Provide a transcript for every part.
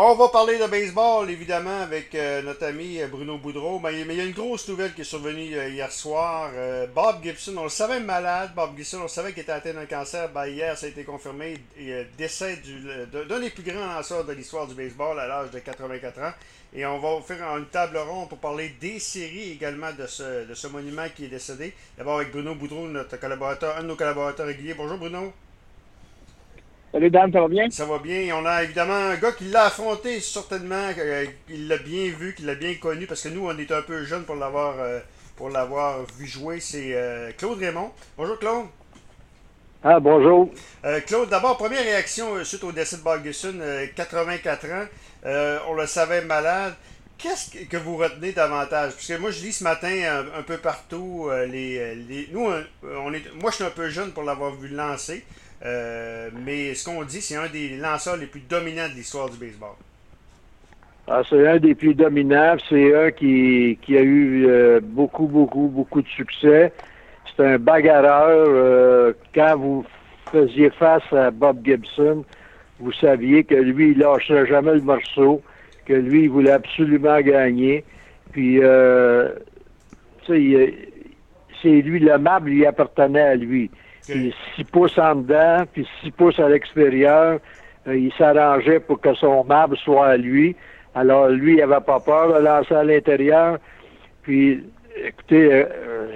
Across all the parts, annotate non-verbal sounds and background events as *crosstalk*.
On va parler de baseball, évidemment, avec euh, notre ami euh, Bruno Boudreau. Mais, il y a une grosse nouvelle qui est survenue euh, hier soir. Bob Gibson, on le savait malade. Bob Gibson, on savait qu'il était atteint d'un cancer. Ben, hier, ça a été confirmé. Il décès d'un des plus grands lanceurs de l'histoire du baseball à l'âge de 84 ans. Et on va faire une table ronde pour parler des séries également de ce, de ce monument qui est décédé. D'abord avec Bruno Boudreau, notre collaborateur, un de nos collaborateurs réguliers. Bonjour Bruno. Salut Dan, ça va bien? Ça va bien. On a évidemment un gars qui l'a affronté certainement, euh, qu'il l'a bien vu, qu'il l'a bien connu, parce que nous, on est un peu jeunes pour l'avoir euh, pour l'avoir vu jouer. C'est euh, Claude Raymond. Bonjour Claude. Ah, bonjour. Claude, d'abord, première réaction suite au décès de Ferguson, 84 ans. on le savait malade. Qu'est-ce que vous retenez davantage? Parce que moi, je lis ce matin un, peu partout les, Nous, on est. Moi, je suis un peu jeune pour l'avoir vu lancer. Euh, mais ce qu'on dit, c'est un des lanceurs les plus dominants de l'histoire du baseball. Ah, c'est un des plus dominants. C'est un qui, a eu euh, beaucoup, beaucoup, beaucoup de succès. C'est un bagarreur. Euh, quand vous faisiez face à Bob Gibson, vous saviez que lui, il lâcherait jamais le morceau, que lui, il voulait absolument gagner. Puis, c'est lui, le map lui appartenait à lui puis 6 pouces en dedans, puis 6 pouces à l'extérieur. Euh, il s'arrangeait pour que son marbre soit à lui. Alors, lui, il n'avait pas peur de lancer à l'intérieur. Puis, écoutez, euh,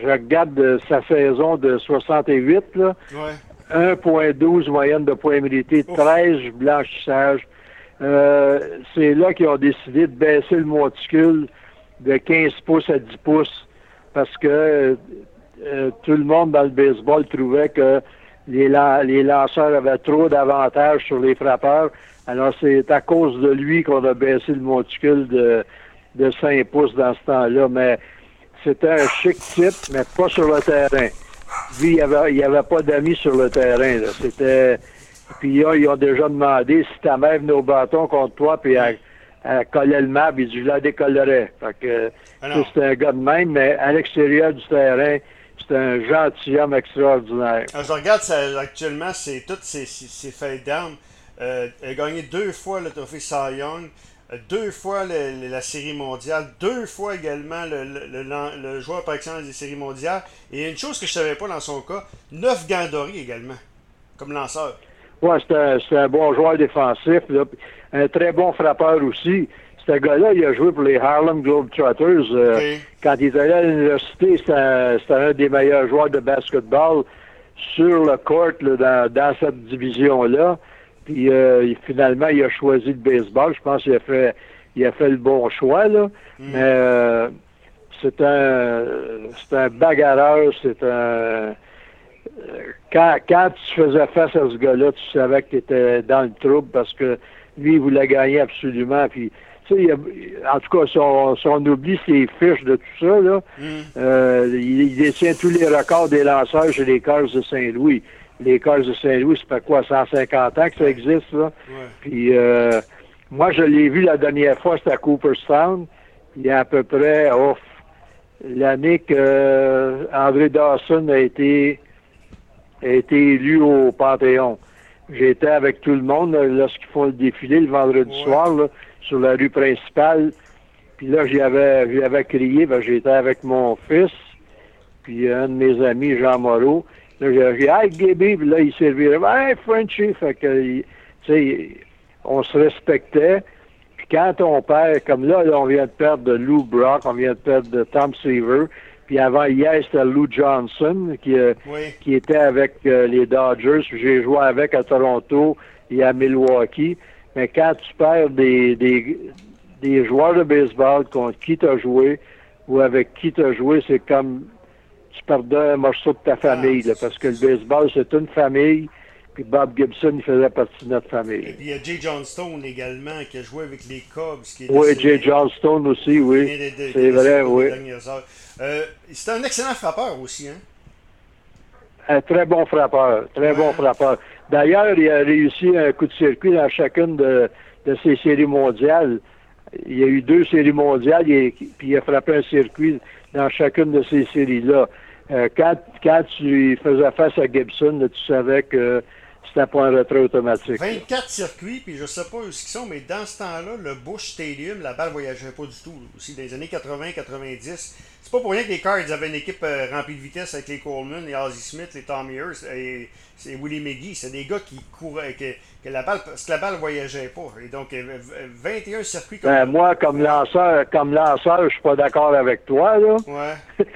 je regarde sa saison de 68, là. 1.12 moyenne de mérités, 13 blanchissages. Euh, c'est là qu'ils ont décidé de baisser le monticule de 15 pouces à 10 pouces parce que euh, tout le monde dans le baseball trouvait que les, les lanceurs avaient trop d'avantages sur les frappeurs. Alors, c'est à cause de lui qu'on a baissé le monticule de, de 5 pouces dans ce temps-là. Mais c'était un chic type, mais pas sur le terrain. Lui, il n'y avait, il avait pas d'amis sur le terrain. C'était. Puis ils ont déjà demandé si ta mère venait au bâton contre toi, puis elle, elle collait le map, il dit je la décollerais. Fait que c'était un gars de même, mais à l'extérieur du terrain, c'est un gentilhomme extraordinaire. Ah, je regarde actuellement, c'est toutes ces, ces, faits d'armes. Euh, il a gagné deux fois le trophée Cy Young, euh, deux fois la série mondiale, deux fois également le, joueur par excellence des séries mondiales. Et une chose que je ne savais pas dans son cas, neuf gants également, comme lanceur. Oui, c'est un, bon joueur défensif, un très bon frappeur aussi ce gars-là, il a joué pour les Harlem Globetrotters. Euh, quand il était allé à l'université, c'était un, des meilleurs joueurs de basketball sur le court dans, cette division-là. Puis euh, finalement, il a choisi le baseball. Je pense qu'il a fait il a fait le bon choix. Là. Mm. Mais euh, c'est un c'est un bagarreur, c'est un quand, quand tu faisais face à ce gars-là, tu savais que tu étais dans le trouble parce que lui, il voulait gagner absolument. Puis en tout cas, si on, oublie ses fiches de tout ça, là, mm. euh, il, détient tous les records des lanceurs chez les Cars de Saint-Louis. Les Cars de Saint-Louis, c'est pas quoi, 150 ans que ça existe, là? Puis, euh, moi, je l'ai vu la dernière fois, c'était à Cooperstown. Il y a à peu près, l'année que euh, André Dawson a été, a été élu au Panthéon. J'étais avec tout le monde lorsqu'ils font le défilé le vendredi soir, là sur la rue principale. Puis là, j'y avais, avais crié, ben, j'étais avec mon fils, puis un de mes amis, Jean Moreau. Là, j'ai dit, hey, Gaby, puis là, il servirait, hey, Frenchy, fait que, tu sais, on se respectait. Puis quand on perd, comme là, on vient de perdre de Lou Brock, on vient de perdre de Tom Seaver, puis avant hier, c'était Lou Johnson qui, euh, qui était avec euh, les Dodgers. J'ai joué avec à Toronto et à Milwaukee. Mais quand tu perds des, des, des joueurs de baseball contre qui tu as joué ou avec qui tu as joué, c'est comme tu perdais un morceau de ta famille, là, parce que le baseball, c'est une famille. Puis Bob Gibson, il faisait partie de notre famille. Et puis il y a Jay Johnstone également, qui a joué avec les Cubs. Qui oui, Jay Johnstone aussi, oui. C'est vrai, oui. Euh, c'est un excellent frappeur aussi, hein? Un très bon frappeur, très bon frappeur. D'ailleurs, il a réussi un coup de circuit dans chacune de, de ces séries mondiales. Il y a eu deux séries mondiales, et, puis il a frappé un circuit dans chacune de ces séries-là. Euh, quand tu faisais face à Gibson, tu savais que c'était pas un retrait automatique. 24 circuits, puis je sais pas où ils sont, mais dans ce temps-là, le Bush Stadium, la balle voyageait pas du tout. Aussi, dans les années 80-90, c'est pas pour rien que les Cards avaient une équipe euh, remplie de vitesse avec les Coleman, les Ozzie Smith, les Tommy Hurst et, et Willie McGee. C'est des gars qui couraient, que, que, la balle, parce que la balle voyageait pas. Et donc, 21 euh, circuits comme ben, Moi, comme lanceur, comme lanceur, je suis pas d'accord avec toi, là. Ouais.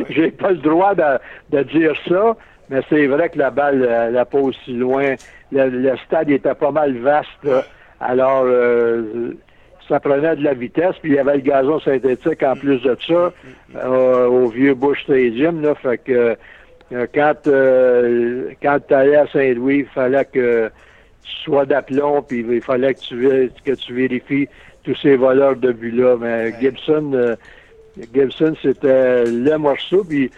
*laughs* J'ai pas le droit de, de dire ça. Mais c'est vrai que la balle n'a pas aussi loin. Le, stade était pas mal vaste. Alors, euh, ça prenait de la vitesse. Puis il y avait le gazon synthétique en plus de ça euh, au vieux Bush Stadium. Là, fait que euh, quand, quand tu allais à Saint-Louis, il fallait que tu sois d'aplomb, puis il fallait que tu, que tu vérifies tous ces voleurs de but-là. Mais Gibson, Gibson, c'était le morceau. Puis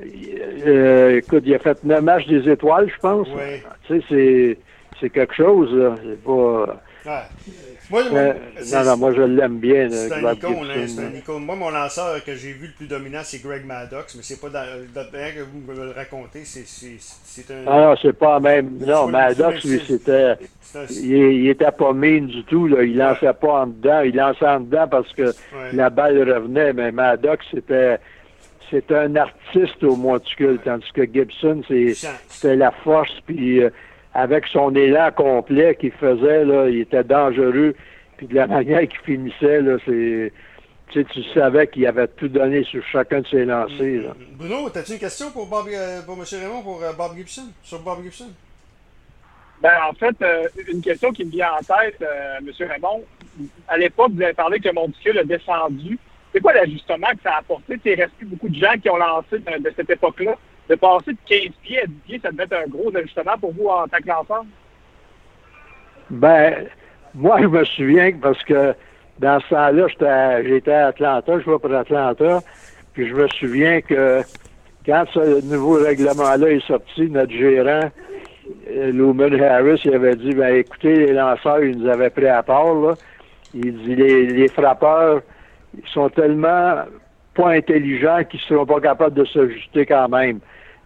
euh, écoute, il a fait 9 matchs des étoiles, je pense. Oui. Tu sais, c'est quelque chose, là. C'est pas. Moi, euh, non, non, moi je l'aime bien. C'est un, hein, c'est un icône. Moi, mon lanceur que j'ai vu le plus dominant, c'est Greg Maddox, mais c'est pas dans, que vous me le racontez, c'est un. Ah non, c'est pas même. Non, Maddox, lui, c'était. Il, il, était pas mine du tout, là. Il lançait pas en dedans. Il lançait en dedans parce que la balle revenait, mais Maddox, c'était c'est un artiste au monticule, tandis que Gibson, c'était la force, puis euh, avec son élan complet qu'il faisait, là, il était dangereux, puis de la *laughs* manière qu'il finissait, là, c'est... Tu, tu savais qu'il avait tout donné sur chacun de ses lancers. Là. Mm-hmm. Bruno, as-tu une question pour, Bob, euh, pour M. Raymond, pour euh, Bob Gibson, sur Bob Gibson? Ben, en fait, une question qui me vient en tête, M. Raymond, à l'époque, vous avez parlé que Monticule a descendu c'est quoi l'ajustement que ça a apporté? Il reste beaucoup de gens qui ont lancé de, cette époque-là. De passer de 15 pieds à 10 pieds, ça devait être un gros ajustement pour vous en tant que lanceur? Ben, moi, je me souviens parce que dans ce temps-là, j'étais à Atlanta, je vais pour Atlanta, puis je me souviens que quand ce nouveau règlement-là est sorti, notre gérant, euh, Lumen Harris, il avait dit, ben écoutez, les lanceurs, ils nous avaient pris à part, là. Il dit, les frappeurs, ils sont tellement pas intelligents qu'ils ne seront pas capables de s'ajuster quand même.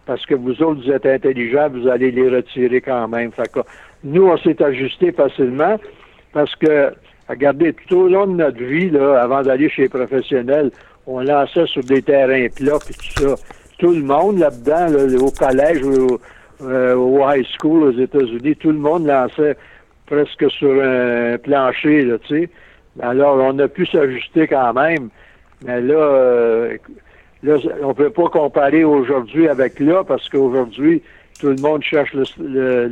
Parce que vous autres, vous êtes intelligents, vous allez les retirer quand même. Fait que, nous, on s'est ajusté facilement parce que, regardez, tout au long de notre vie, là, avant d'aller chez les professionnels, on lançait sur des terrains plats et tout ça. Tout le monde là-dedans, au collège ou euh, au, high school aux États-Unis, tout le monde lançait presque sur un plancher, là, tu sais. Alors, on a pu s'ajuster quand même. Mais là, euh, là on ne peut pas comparer aujourd'hui avec là, parce qu'aujourd'hui, tout le monde cherche le,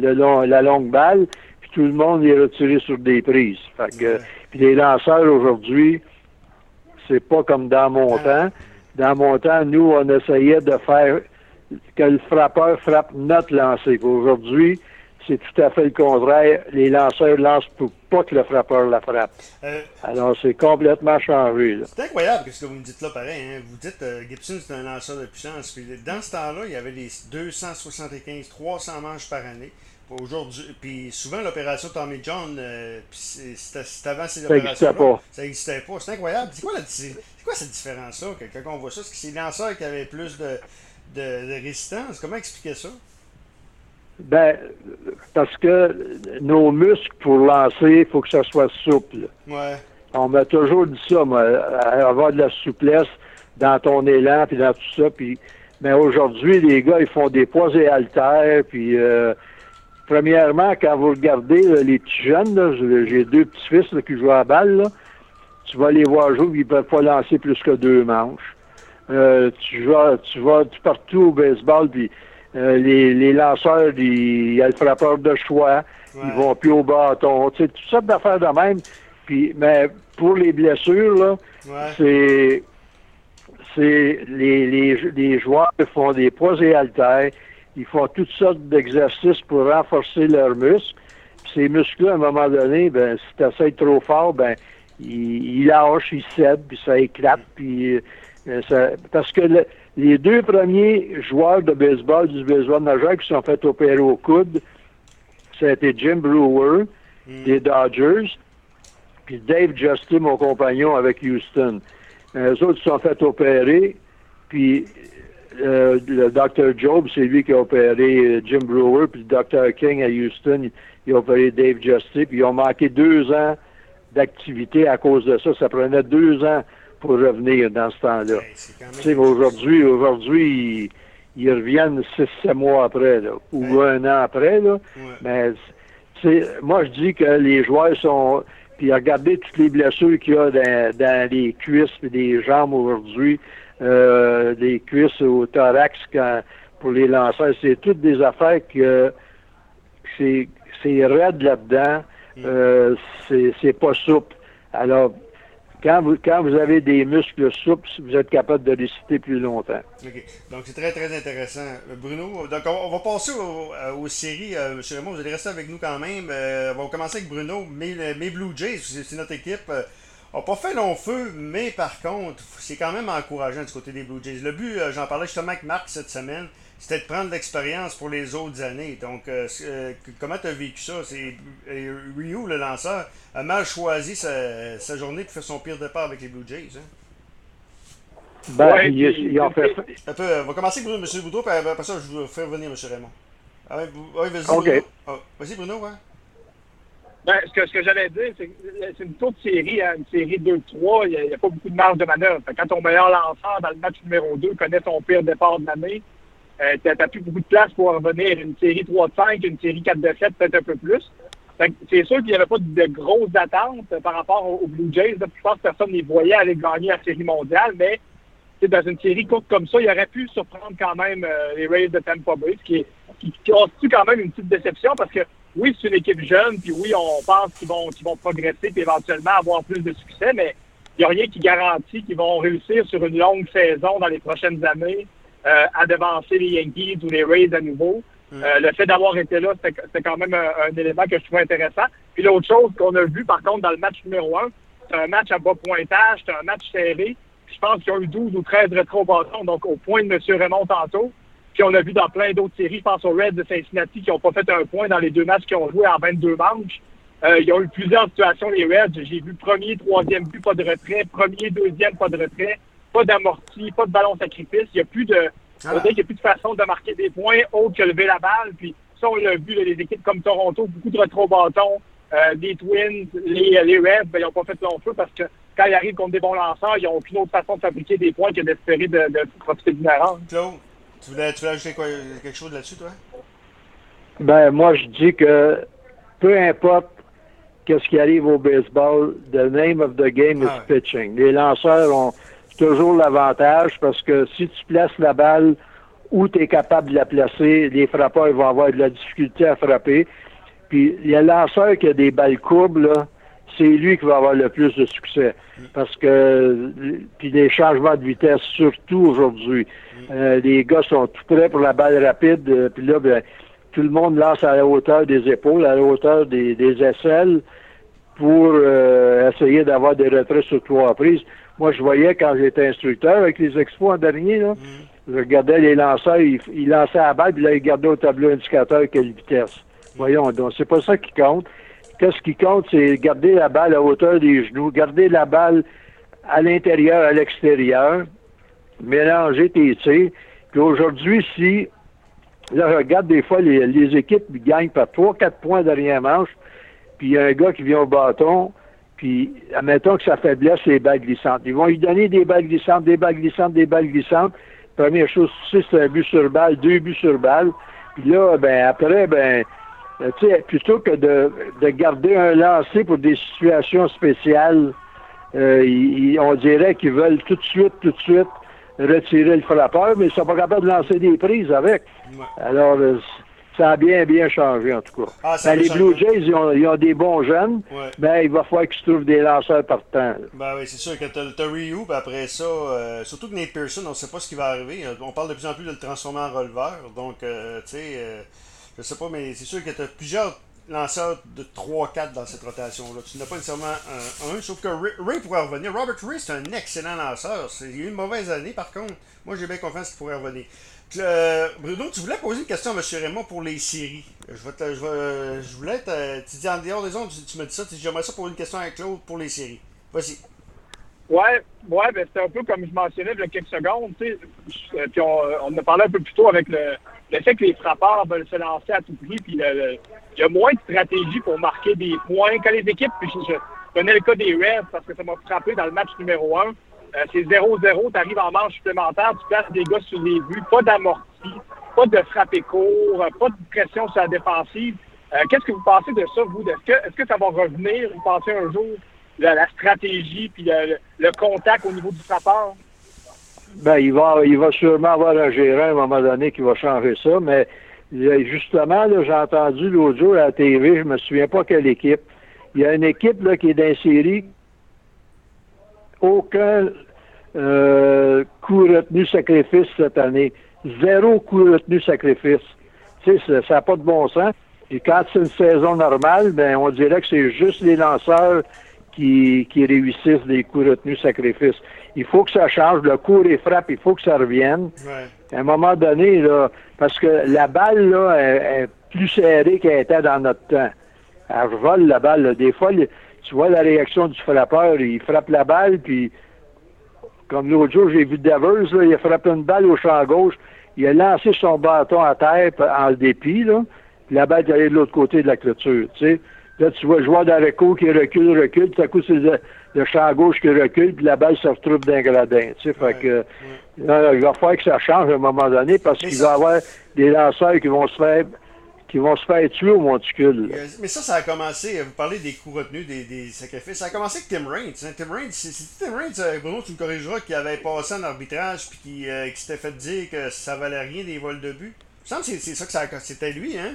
la longue balle, puis tout le monde est retiré sur des prises. Fait que, puis les lanceurs aujourd'hui, c'est pas comme dans mon temps. Dans mon temps, nous, on essayait de faire que le frappeur frappe notre lancer. Aujourd'hui, c'est tout à fait le contraire. Les lanceurs lancent pour pas que le frappeur la frappe. Euh, Alors, c'est complètement changé. C'est incroyable ce que vous me dites là, pareil. Hein. Vous dites que euh, Gibson, c'est un lanceur de puissance. Puis, dans ce temps-là, il y avait les 275, 300 manches par année. Aujourd'hui, puis souvent l'opération Tommy John, euh, c'était avant ces opérations. Ça n'existait pas. C'est incroyable. C'est quoi, quoi, cette différence-là quand on voit ça? Est-ce que c'est les lanceurs qui avaient plus de, de, de résistance? Comment expliquer ça? Ben, parce que nos muscles, pour lancer, il faut que ça soit souple. Ouais. On m'a toujours dit ça, moi, avoir de la souplesse dans ton élan, puis dans tout ça. Puis, mais aujourd'hui, les gars, ils font des poids et haltères, puis euh, premièrement, quand vous regardez les petits jeunes, j'ai deux petits-fils qui jouent à la balle, là, tu vas les voir jouer, ils ne peuvent pas lancer plus que deux manches. Euh, tu vas, tu vas partout au baseball, puis euh, les, les, lanceurs, il y a le frappeur de choix, ils vont plus au bâton, tu sais, toutes sortes d'affaires de même. Puis, mais pour les blessures, là, c'est c'est les, les, les joueurs font des poids et haltères, ils font toutes sortes d'exercices pour renforcer leurs muscles. ces muscles-là, à un moment donné, ben, si tu trop fort, ben, ils, ils lâchent, ils cèdent, puis ça éclate, puis euh, ça, parce que le, les deux premiers joueurs de baseball du baseball majeur qui sont fait opérer au coude, c'était Jim Brewer hmm. des Dodgers, puis Dave Justin, mon compagnon avec Houston. Les autres se sont fait opérer, puis euh, le Dr. Job, c'est lui qui a opéré Jim Brewer, puis le Dr. King à Houston, il a opéré Dave Justy, puis ils ont manqué deux ans d'activité à cause de ça. Ça prenait deux ans pour revenir dans ce temps-là. aujourd'hui, aujourd'hui, ils, reviennent six, sept mois après, ou un an après, là. Mais moi, je dis que les joueurs sont. Puis regardez toutes les blessures qu'il y a dans, les cuisses et les jambes aujourd'hui, euh, des cuisses au thorax pour les lanceurs. C'est toutes des affaires que c'est raide là-dedans. Mm. Euh, c'est pas souple. Alors, quand vous, quand vous avez des muscles souples, vous êtes capable de réciter plus longtemps. OK. Donc, c'est très, très intéressant. Bruno, donc on, va passer euh, aux séries. Euh, M. Raymond, vous allez rester avec nous quand même. Euh, on va commencer avec Bruno. Mes, mes Blue Jays, c'est notre équipe. n'a pas fait long feu, mais par contre, c'est quand même encourageant du côté des Blue Jays. Le but, j'en parlais justement avec Marc cette semaine, c'était de prendre l'expérience pour les autres années. Donc, euh, euh, comment tu as vécu ça? C'est euh, Ryu, le lanceur, a mal choisi sa, journée pour faire son pire départ avec les Blue Jays. Hein? Ben, il, en fait... Un peu, on va commencer avec M. Boudreau, puis après ça, je vais faire venir M. Raymond. Ah, oui, vas-y, Bruno. Ah, vas-y, Bruno, ouais. Ben, ce que, ce que j'allais dire, c'est que c'est une courte série, hein, une série 2-3, il n'y a, pas beaucoup de marge de manœuvre. Quand ton meilleur lanceur dans le match numéro 2 connaît son pire départ de l'année, euh, tu n'as plus beaucoup de place pour revenir. Une série 3 de 5, une série 4 de 7, peut-être un peu plus. C'est sûr qu'il n'y avait pas de grosses attentes par rapport aux Blue Jays. Je pense que personne ne les voyait aller gagner la série mondiale, mais dans une série courte comme ça, il aurait pu surprendre quand même euh, les Rays de Tampa Bay, ce qui, qui, constitue quand même une petite déception parce que oui, c'est une équipe jeune, puis oui, on pense qu'ils vont, vont progresser et éventuellement avoir plus de succès, mais il n'y a rien qui garantit qu'ils vont réussir sur une longue saison dans les prochaines années euh, à devancer les Yankees ou les Rays à nouveau. Mm. Euh, le fait d'avoir été là, c'est quand même un, élément que je trouve intéressant. Puis l'autre chose qu'on a vu, par contre, dans le match numéro un, c'est un match à bas pointage, c'est un match serré. je pense qu'il y a eu 12 ou 13 rétro-bâtons, donc au point de M. Raymond tantôt. Puis on a vu dans plein d'autres séries, je pense aux Reds de Cincinnati qui n'ont pas fait un point dans les deux matchs qu'ils ont joué en 22 manches. Euh, il y a eu plusieurs situations, les Reds. J'ai vu premier, troisième but, pas de retrait. Premier, deuxième, pas de retrait pas d'amorti, pas de ballon sacrifice. Il n'y a plus de. Ah. Il y a plus de façon de marquer des points autre que lever la balle. Puis ça, on l'a vu, les équipes comme Toronto, beaucoup de rétro-bâtons, euh, des Twins, les, les Reds, ben, ils n'ont pas fait long feu parce que quand ils arrivent contre des bons lanceurs, ils n'ont aucune autre façon de fabriquer des points que d'espérer de, de profiter d'une erreur. Claude, tu voulais, tu voulais ajouter quoi, quelque chose là-dessus, toi? Ben, moi, je dis que peu importe qu'est-ce qui arrive au baseball, the name of the game is ah pitching. Les lanceurs ont toujours l'avantage parce que si tu places la balle où tu es capable de la placer, les frappeurs vont avoir de la difficulté à frapper. Puis le lanceur qui a des balles courbes, là, c'est lui qui va avoir le plus de succès. Parce que puis les changements de vitesse, surtout aujourd'hui. Euh, les gars sont tout prêts pour la balle rapide. Euh, puis là, ben, tout le monde lance à la hauteur des épaules, à la hauteur des, des aisselles pour euh, essayer d'avoir des retraits sur trois prises. Moi, je voyais quand j'étais instructeur avec les expos en dernier, là, mm. je regardais les lanceurs, ils, lançaient à la balle, puis là, ils gardaient au tableau indicateur quelle vitesse. Voyons donc, c'est pas ça qui compte. Qu'est-ce qui compte, c'est garder la balle à hauteur des genoux, garder la balle à l'intérieur, à l'extérieur, mélanger tes tirs. Puis aujourd'hui, si, là, je regarde des fois les, les équipes gagnent par 3-4 points derrière manche, puis il y a un gars qui vient au bâton, puis, admettons que ça faiblesse les balles glissantes. Ils vont lui donner des balles glissantes, des balles glissantes, des balles glissantes. Première chose, tu sais, c'est un but sur balle, deux buts sur balle. Puis là, ben après, ben, euh, tu sais, plutôt que de, de garder un lancer pour des situations spéciales, euh, on dirait qu'ils veulent tout de suite, tout de suite retirer le frappeur, mais ils sont pas capables de lancer des prises avec. Alors, euh, ça a bien, bien changé, en tout cas. Ah, ben, les Blue Jays, ils ont, des bons jeunes, mais il va falloir qu'ils se trouvent des lanceurs partants. Ben oui, c'est sûr que tu as, Ryu, ben après ça, euh, surtout que Nate Pearson, on ne sait pas ce qui va arriver. On parle de plus en plus de le transformer en releveur. Donc, euh, tu sais, euh, je sais pas, mais c'est sûr que tu as plusieurs lanceurs de 3-4 dans cette rotation-là. Tu n'as pas nécessairement un, sauf que Ray, pourrait revenir. Robert Ray, c'est un excellent lanceur. Il a eu une mauvaise année, par contre. Moi, j'ai bien confiance qu'il pourrait revenir. Euh, Bruno, tu voulais poser une question à M. Raymond pour les séries. Je, vais je, je voulais te. Tu dis en dehors des ondes, tu, me dis ça. J'aimerais ça poser une question à Claude pour les séries. Vas-y. Ouais, ouais, ben c'est un peu comme je mentionnais il y a quelques secondes, tu. Puis on, on a parlé un peu plus tôt avec le, le fait que les frappeurs veulent se lancer à tout prix, puis il y a moins de stratégie pour marquer des points. Quand les équipes, puis je, connais le cas des Reds parce que ça m'a frappé dans le match numéro un. Euh, c'est 0-0, tu arrives en manche supplémentaire, tu places des gars sur les buts, pas d'amorti, pas de frappé court, pas de pression sur la défensive. Euh, qu'est-ce que vous pensez de ça, vous? Est-ce que, est que ça va revenir, vous pensez un jour, la, la stratégie puis le, le, contact au niveau du frappeur? Ben, il va, il va sûrement avoir un gérant à un moment donné qui va changer ça, mais justement, j'ai entendu l'autre jour à la TV, je me souviens pas quelle équipe. Il y a une équipe là, qui est dans série. Aucun euh, coup retenu sacrifice cette année. Zéro coup retenu sacrifice. Tu sais, ça n'a pas de bon sens. Et quand c'est une saison normale, ben on dirait que c'est juste les lanceurs qui, qui réussissent des coups retenus sacrifices. Il faut que ça change. Le cours et frappe, il faut que ça revienne. À un moment donné, là, parce que la balle là, est, plus serrée qu'elle était dans notre temps. Elle vole la balle. Des fois, tu vois la réaction du frappeur, il frappe la balle, puis comme l'autre jour, j'ai vu Devers, là, il a frappé une balle au champ gauche, il a lancé son bâton à terre en dépit, là, puis la balle est allée de l'autre côté de la clôture, tu sais. Là, tu vois le joueur d'Areco qui recule, recule, tout à coup, c'est le, champ gauche qui recule, puis la balle se retrouve d'un gradin, tu sais. fait que, il va falloir que ça change à un moment donné, parce qu'il va y avoir des lanceurs qui vont se faire qui vont se faire tuer au monticule. Mais ça, ça a commencé, vous parlez des coups retenus, des, des sacrifices, ça a commencé avec Tim Raines. Hein. Tim Raines, c'est Tim Raines, euh, Bruno, tu me corrigeras, qui avait passé en arbitrage puis qui, euh, qui s'était fait dire que ça valait rien des vols de but. Il me semble que c'est ça que c'était lui, hein?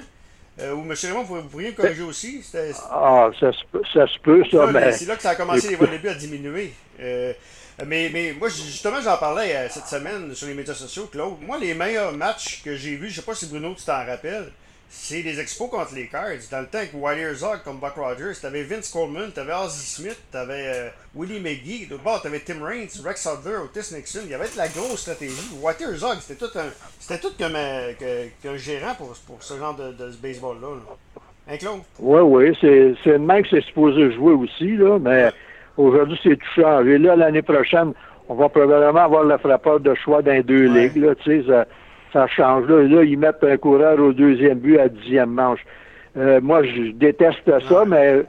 Euh, ou M. Raymond, vous, pourriez me corriger aussi? Ah, ça se, peut, ça, se peut, ça, mais... C'est là que ça a commencé les vols de but à diminuer. mais, mais moi, justement, j'en parlais cette semaine sur les médias sociaux, Claude. Moi, les meilleurs matchs que j'ai vus, je sais pas si Bruno, tu t'en rappelles, c'est des expos contre les Cards. Dans le temps avec Wiley Herzog comme Buck Rogers, t'avais Vince Coleman, t'avais Ozzy Smith, t'avais euh, Willie McGee. D'autre bord, t'avais Tim Raines, Rex Hudler, Otis Nixon. Il y avait de la grosse stratégie. Wiley Herzog, c'était tout un, c'était tout comme un, qu'un gérant pour, pour ce genre de, de baseball-là. Hein, Claude? Oui, oui. C'est, c'est une main que c'est supposé jouer aussi, là, mais aujourd'hui, c'est tout changé. Là, l'année prochaine, on va probablement avoir le frappeur de choix dans deux ligues, là, tu sais ça change. Là, là, ils mettent un coureur au deuxième but à dixième manche. Euh, moi, je déteste ça, mais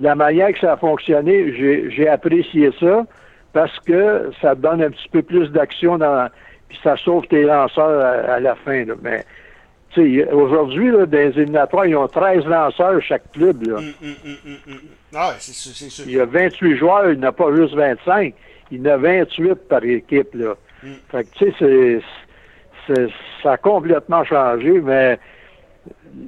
la manière que ça a fonctionné, j'ai apprécié ça parce que ça donne un petit peu plus d'action dans puis ça sauve tes lanceurs à, la fin. Là. Mais aujourd'hui, dans les éliminatoires, ils ont 13 lanceurs chaque club. Là. Ah, c'est sûr. Il y a 28 joueurs, il n'y en a pas juste 25. Il y en a 28 par équipe. Là. Fait que, tu sais, c'est ça a complètement changé, mais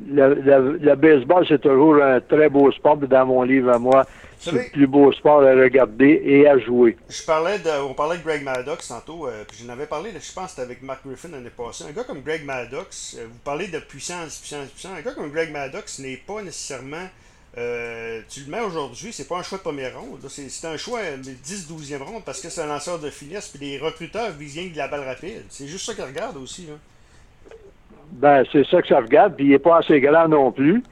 le, baseball, c'est toujours un très beau sport. Dans mon livre à moi, c'est le plus beau sport à regarder et à jouer. Je parlais de, on parlait de Greg Maddox tantôt, euh, puis j'en avais parlé, je pense, c'était avec Mark Griffin l'année passée. Un gars comme Greg Maddox, euh, vous parlez de puissance, puissance, puissance. Un gars comme Greg Maddox n'est pas nécessairement euh, tu le mets aujourd'hui, c'est pas un choix de première ronde. C'est un choix de 10-12e ronde parce que c'est un lanceur de finesse. Puis les recruteurs visent de la balle rapide. C'est juste ça qu'ils regardent aussi. Ben, c'est ça que ça regarde. Puis il n'est pas assez grand non plus.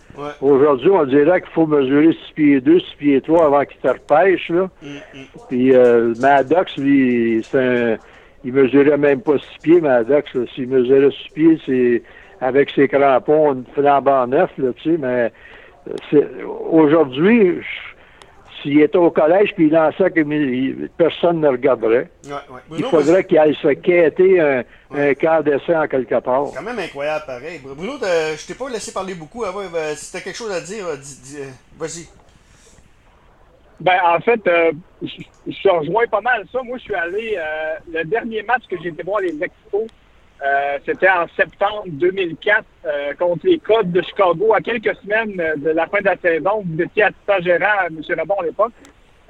Aujourd'hui, on dirait qu'il faut mesurer 6 pieds 2, 6 pieds 3 avant qu'il te repêche. Là. Mm, mm. Puis euh, Maddox, lui, c'est un... il mesurait même pas 6 pieds, Maddox. S'il mesurait 6 pieds, c'est avec ses crampons, une flambant neuf, là, tu sais, mais Aujourd'hui, s'il était au collège puis il lançait que personne ne regarderait. il faudrait qu'il aille se quêter un, ouais. un d'essai en quelque part. C'est quand même incroyable pareil. Bruno, je t'ai pas laissé parler beaucoup. Avant. Ben, si tu quelque chose à dire, euh, vas-y. Ben, en fait, euh, je, rejoins pas mal ça. Moi, je suis allé, euh, le dernier match que j'ai été voir les Expos, euh, c'était en septembre 2004 euh, contre les Codes de Chicago, à quelques semaines de la fin de la saison. Vous étiez assistant gérant, M. Rabon, à l'époque.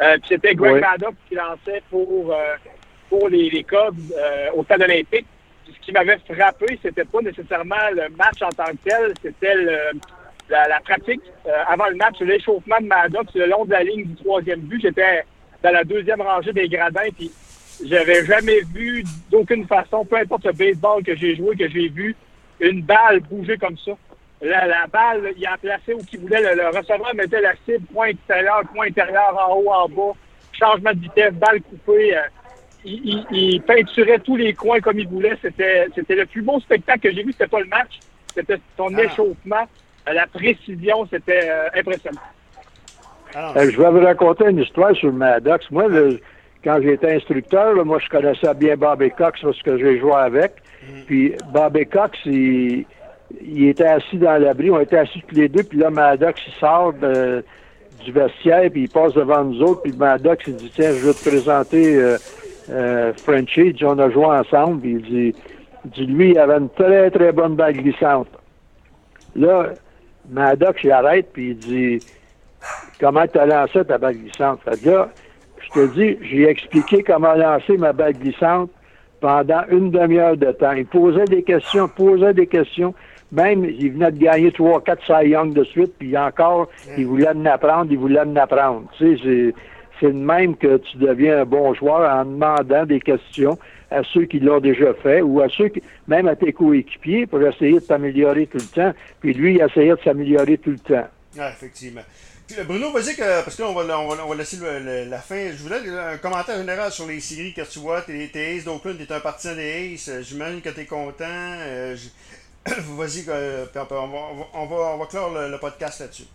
Euh, puis c'était Greg Maddox qui lançait pour, pour les, les Cubs au stade olympique. ce qui m'avait frappé, c'était pas nécessairement le match en tant que tel, c'était la, la, pratique avant le match, l'échauffement de Maddox le long de la ligne du troisième but. J'étais dans la deuxième rangée des gradins, puis j'avais jamais vu d'aucune façon, peu importe le baseball que j'ai joué, que j'ai vu, une balle bouger comme ça. La, la balle, il a placé où il voulait. Le, receveur mettait la cible, point extérieur, point intérieur, en haut, en bas. changement de vitesse, balle coupée. il, peinturait tous les coins comme il voulait. C'était, c'était le plus beau spectacle que j'ai vu. C'était pas le match, c'était son ah. échauffement, la précision. C'était impressionnant. Ah je vais vous raconter une histoire sur Maddox. Moi, quand j'étais instructeur, moi, je connaissais bien Bobby Cox parce que j'ai joué avec. Mm. Puis Bobby Cox, il, il était assis dans l'abri, on était assis tous les deux, puis là, Maddox, il sort du vestiaire, puis il passe devant nous autres, puis Maddox, il dit, tiens, je veux te présenter euh, euh, Frenchie, il dit, on a joué ensemble, puis il dit, dit, lui, il avait une très, très bonne balle glissante. Là, Maddox, il arrête, puis il dit, comment tu as lancé ta balle glissante? Fait là, je te dis, j'ai expliqué comment lancer ma balle glissante pendant une demi-heure de temps. Il posait des questions, posait des questions. Même, il venait de gagner trois, quatre Cy Young de suite, puis encore, il voulait en apprendre, il voulait en apprendre. Tu sais, c'est de même que tu deviens un bon joueur en demandant des questions à ceux qui l'ont déjà fait ou à ceux qui, même à tes coéquipiers pour essayer de t'améliorer tout le temps. Puis lui, il essayait de s'améliorer tout le temps. Ah, effectivement. Bruno, vas-y, que, parce que là, on va, on va, laisser la fin. Je voulais un commentaire général sur les séries que tu vois. T'es, es Ace d'Oakland, t'es un partisan des Ace. J'imagine que t'es content. Euh, *coughs* Vas-y, euh, on, va, on, va, on va clore le, podcast là-dessus.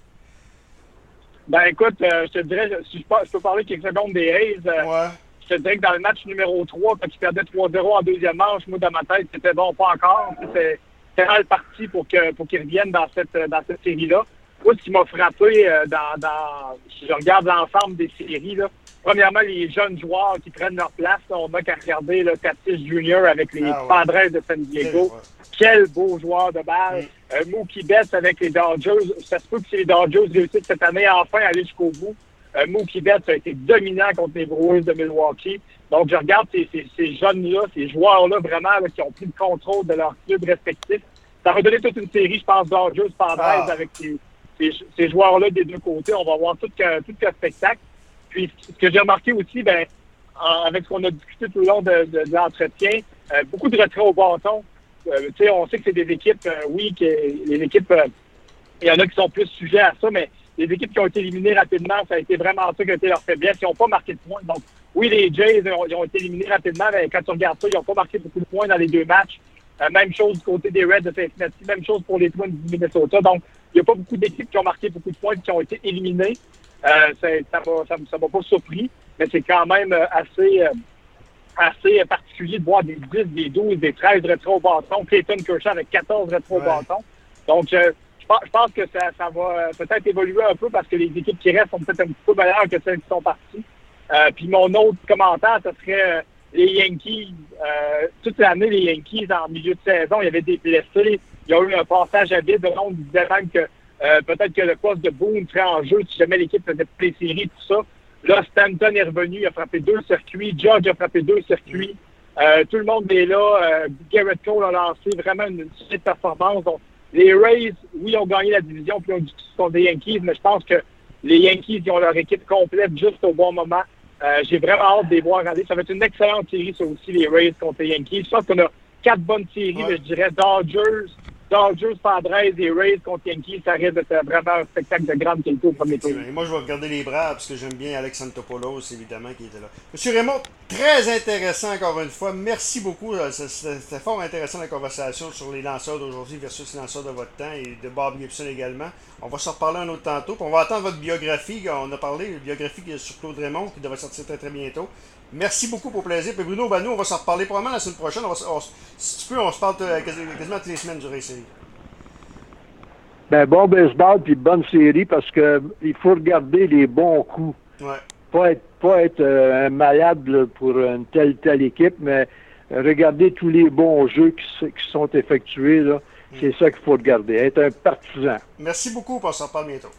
Ben écoute, euh, je te dirais, si je, peux parler quelques secondes des Hayes, euh, ouais. je te dirais que dans le match numéro 3, quand tu perdais 3-0 en deuxième manche, moi dans ma tête, c'était bon, pas encore. C'était mal parti pour que pour qu'ils reviennent dans cette dans cette série-là. Moi, ce qui m'a frappé dans, dans si je regarde l'ensemble des séries, là, premièrement, les jeunes joueurs qui prennent leur place. on a qu'à regarder le Tatis Junior avec les ah, Padres de San Diego. Quel beau joueur de balle. Mm. Euh, Mookie Betts avec les Dodgers. Ça se peut que si les Dodgers réussissent cette année enfin à aller jusqu'au bout. Euh, Mookie Betts a été dominant contre les Brewers de Milwaukee. Donc, je regarde ces, ces, jeunes-là, ces joueurs-là vraiment qui ont pris le contrôle de leur club respectif. Ça va donner toute une série, je pense, Dodgers, Padres ah. avec ces, joueurs-là des deux côtés. On va voir tout, tout le spectacle. Puis, ce que j'ai remarqué aussi, ben, avec ce qu'on a discuté tout le long de, l'entretien, euh, beaucoup de retraits au bâton. Euh, on sait que c'est des équipes, euh, oui, que les équipes, il y en a qui sont plus sujets à ça, mais les équipes qui ont été éliminées rapidement, ça a été vraiment ça qui a été leur faiblesse. Ils n'ont pas marqué de points. Donc, oui, les Jays ils ont, été éliminés rapidement, mais quand tu regardes ça, ils n'ont pas marqué beaucoup de points dans les deux matchs. même chose du côté des Reds de Cincinnati, même chose pour les Twins du Minnesota. Donc, il n'y a pas beaucoup d'équipes qui ont marqué beaucoup de points et qui ont été éliminées. Euh, ça ne m'a pas surpris, mais c'est quand même euh, assez, euh, assez particulier de voir des 10, des 12, des 13 rétro au bâton. Clayton Kershaw avec 14 rétro au bâton. Donc, je, pense que ça, ça va peut-être évoluer un peu parce que les équipes qui restent sont peut-être un petit peu meilleures que celles qui sont parties. puis mon autre commentaire, ce serait les Yankees. toute l'année, les Yankees, en milieu de saison, il y avait des blessés. Il y a eu un passage à vide. On disait même que euh, peut-être que le poste de Boone serait en jeu si jamais l'équipe faisait les séries, tout ça. Là, Stanton est revenu, il a frappé deux circuits. George a frappé deux circuits. Euh, tout le monde est là. Euh, Garrett Cole a lancé vraiment une, une performance. Donc, les Rays, oui, ont gagné la division, puis ont dit qu'ils sont des Yankees, mais je pense que les Yankees ils ont leur équipe complète juste au bon moment. J'ai vraiment hâte de les voir aller. Ça va être une excellente série, ça aussi, les Rays contre les Yankees. Je pense qu'on a quatre bonnes séries, mais je dirais Dodgers, Dodgers, Padres et Rays contre Yankees, ça risque d'être vraiment un spectacle de grande qualité au premier tour. moi, je vais regarder les bras parce que j'aime bien Alex Antopoulos, évidemment, qui était là. Monsieur Raymond, très intéressant encore une fois. Merci beaucoup. Euh, c'était fort intéressant la conversation sur les lanceurs d'aujourd'hui versus les lanceurs de votre temps et de Bob Gibson également. On va se reparler un autre tantôt. on va attendre votre biographie. On a parlé, une biographie sur Claude Raymond qui devrait sortir très très bientôt. Merci beaucoup pour le plaisir. Puis Bruno, ben nous, on va s'en reparler probablement la semaine prochaine. On va, si tu peux, on se parle euh, quasiment toutes les semaines du Racing. Ben, bon baseball puis bonne série parce que il faut regarder les bons coups. Ouais. Pas être, pas être euh, un malade pour une telle telle équipe, mais regarder tous les bons jeux qui, qui sont effectués. là. Mm. C'est ça qu'il faut regarder, être un partisan. Merci beaucoup, on s'en parle bientôt.